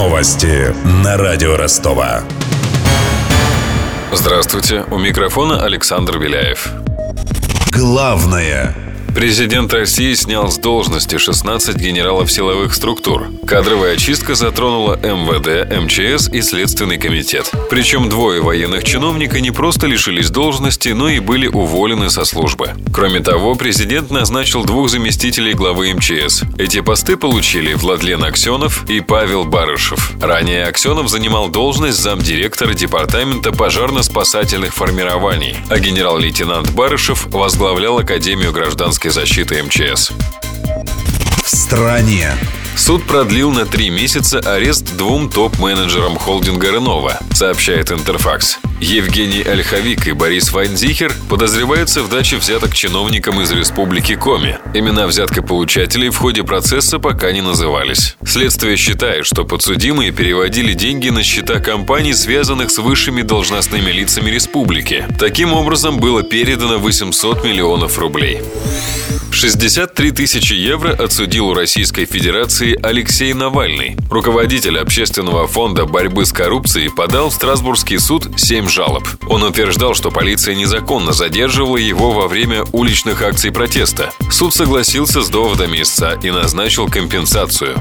Новости на радио Ростова. Здравствуйте, у микрофона Александр Беляев. Главное Президент России снял с должности 16 генералов силовых структур. Кадровая очистка затронула МВД, МЧС и Следственный комитет. Причем двое военных чиновника не просто лишились должности, но и были уволены со службы. Кроме того, президент назначил двух заместителей главы МЧС. Эти посты получили Владлен Аксенов и Павел Барышев. Ранее Аксенов занимал должность замдиректора Департамента пожарно-спасательных формирований, а генерал-лейтенант Барышев возглавлял Академию гражданской гражданской защиты МЧС. в стране. Суд продлил на три месяца арест двум топ-менеджерам холдинга «Ренова», сообщает Интерфакс. Евгений Ольховик и Борис Вайнзихер подозреваются в даче взяток чиновникам из Республики Коми. Имена взяткополучателей в ходе процесса пока не назывались. Следствие считает, что подсудимые переводили деньги на счета компаний, связанных с высшими должностными лицами республики. Таким образом, было передано 800 миллионов рублей. 63 тысячи евро отсудил у Российской Федерации Алексей Навальный. Руководитель общественного фонда борьбы с коррупцией подал в Страсбургский суд 7 жалоб. Он утверждал, что полиция незаконно задерживала его во время уличных акций протеста. Суд согласился с доводами истца и назначил компенсацию.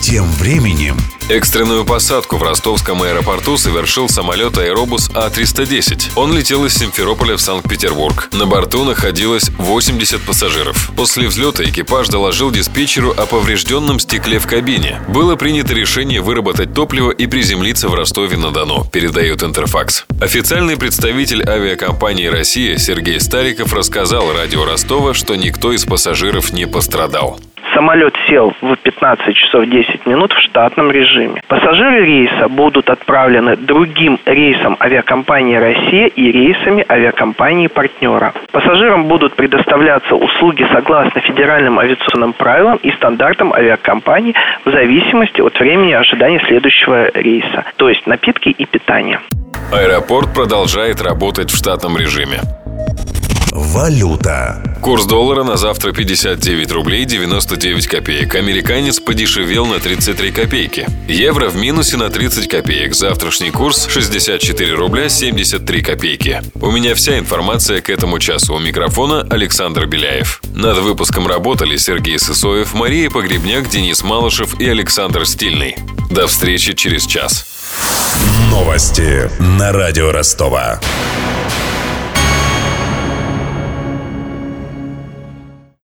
Тем временем Экстренную посадку в ростовском аэропорту совершил самолет «Аэробус А-310». Он летел из Симферополя в Санкт-Петербург. На борту находилось 80 пассажиров. После взлета экипаж доложил диспетчеру о поврежденном стекле в кабине. Было принято решение выработать топливо и приземлиться в Ростове-на-Дону, передает Интерфакс. Официальный представитель авиакомпании «Россия» Сергей Стариков рассказал радио Ростова, что никто из пассажиров не пострадал. Самолет сел в 15 часов 10 минут в штатном режиме. Пассажиры рейса будут отправлены другим рейсом авиакомпании «Россия» и рейсами авиакомпании «Партнера». Пассажирам будут предоставляться услуги согласно федеральным авиационным правилам и стандартам авиакомпании в зависимости от времени ожидания следующего рейса, то есть напитки и питание. Аэропорт продолжает работать в штатном режиме. Валюта. Курс доллара на завтра 59 рублей 99 копеек. Американец подешевел на 33 копейки. Евро в минусе на 30 копеек. Завтрашний курс 64 рубля 73 копейки. У меня вся информация к этому часу. У микрофона Александр Беляев. Над выпуском работали Сергей Сысоев, Мария Погребняк, Денис Малышев и Александр Стильный. До встречи через час. Новости на радио Ростова.